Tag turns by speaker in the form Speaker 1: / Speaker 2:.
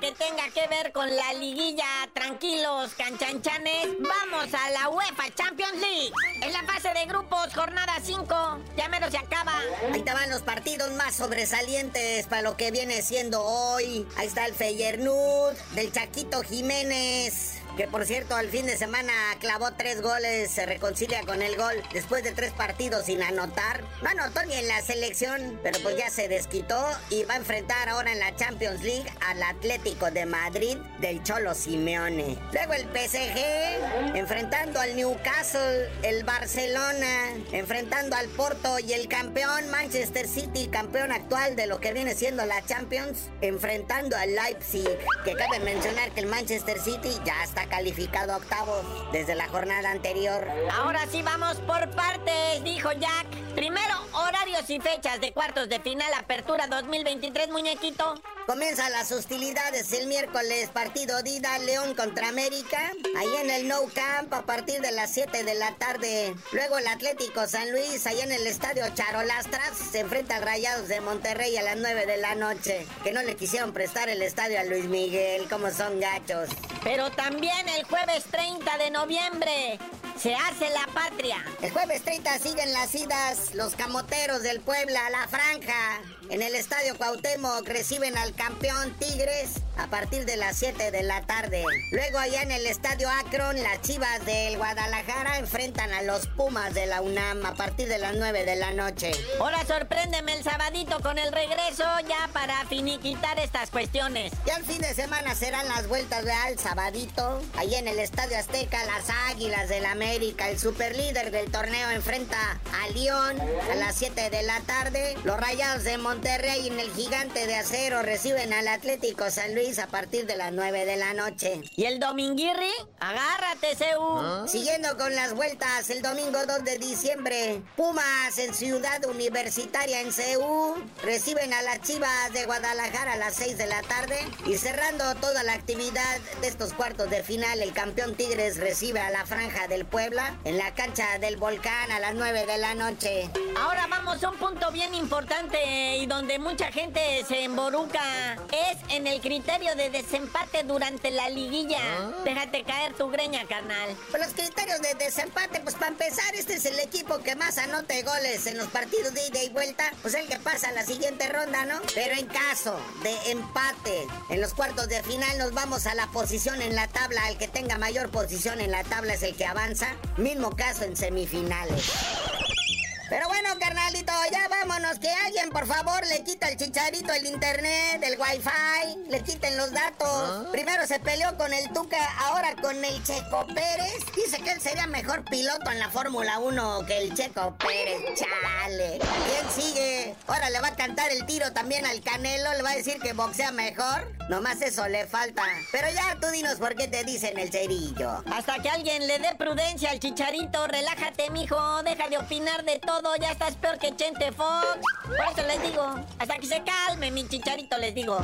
Speaker 1: que tenga que ver con la liguilla. Tranquilos, canchanchanes. Vamos a la UEFA Champions League. En la fase de grupos, jornada 5. Ya menos se acaba.
Speaker 2: Ahí van los partidos más sobresalientes para lo que viene siendo hoy. Ahí está el Feyernud del Chaquito Jiménez que por cierto al fin de semana clavó tres goles, se reconcilia con el gol después de tres partidos sin anotar. No anotó ni en la selección, pero pues ya se desquitó y va a enfrentar ahora en la Champions League al Atlético de Madrid del Cholo Simeone. Luego el PSG enfrentando al Newcastle, el Barcelona enfrentando al Porto y el campeón Manchester City, campeón actual de lo que viene siendo la Champions, enfrentando al Leipzig, que cabe mencionar que el Manchester City ya está calificado octavos desde la jornada anterior.
Speaker 1: Ahora sí vamos por partes, dijo Jack. Primero, horarios y fechas de cuartos de final Apertura 2023, muñequito.
Speaker 2: Comienzan las hostilidades el miércoles, partido Dida León contra América, ahí en el No Camp a partir de las 7 de la tarde. Luego el Atlético San Luis, ahí en el estadio Charolastras, se enfrenta al Rayados de Monterrey a las 9 de la noche. Que no le quisieron prestar el estadio a Luis Miguel, como son gachos.
Speaker 1: Pero también el jueves 30 de noviembre se hace la patria.
Speaker 2: El jueves 30 siguen las idas los camoteros del Puebla a la franja. En el estadio Cuauhtémoc reciben al campeón Tigres a partir de las 7 de la tarde. Luego allá en el estadio Akron, las Chivas del Guadalajara enfrentan a los Pumas de la UNAM a partir de las 9 de la noche.
Speaker 1: Ahora sorpréndeme el sabadito con el regreso ya para finiquitar estas cuestiones.
Speaker 2: Y al fin de semana serán las vueltas de al sabadito. Allí en el estadio Azteca, las Águilas del América, el superlíder del torneo enfrenta a León a las 7 de la tarde. Los Rayados de Monterrey en el Gigante de Acero reciben al Atlético San Luis a partir de las 9 de la noche.
Speaker 1: ¿Y el Dominguirri? Agárrate, Seu.
Speaker 2: Siguiendo con las vueltas, el domingo 2 de diciembre, Pumas en Ciudad Universitaria en CEU reciben a las Chivas de Guadalajara a las 6 de la tarde y cerrando toda la actividad de estos cuartos de final, el campeón Tigres recibe a la Franja del Puebla en la cancha del Volcán a las 9 de la noche.
Speaker 1: Ahora vamos a un punto bien importante y donde mucha gente se emboruca. Es en el criterio de desempate durante la liguilla. Déjate caer tu greña, carnal.
Speaker 2: Pues los criterios de desempate, pues para empezar, este es el equipo que más anote goles en los partidos de ida y vuelta. Pues el que pasa a la siguiente ronda, ¿no? Pero en caso de empate en los cuartos de final, nos vamos a la posición en la tabla. El que tenga mayor posición en la tabla es el que avanza. Mismo caso en semifinales. Pero bueno, carnalito, ya vámonos. Que alguien, por favor, le quita el chicharito, el internet, el wifi. Le quiten los datos. Primero se peleó con el Tuca, ahora con el Checo Pérez. Dice que él sería mejor piloto en la Fórmula 1 que el Checo Pérez. Chale. ¿Quién sigue? Ahora le va a cantar el tiro también al Canelo. Le va a decir que boxea mejor. Nomás eso le falta. Pero ya tú dinos por qué te dicen el cerillo.
Speaker 1: Hasta que alguien le dé prudencia al chicharito. Relájate, mijo. Deja de opinar de todo ya estás peor que Chente Fox. Por eso les digo, hasta que se calme, mi chicharito, les digo.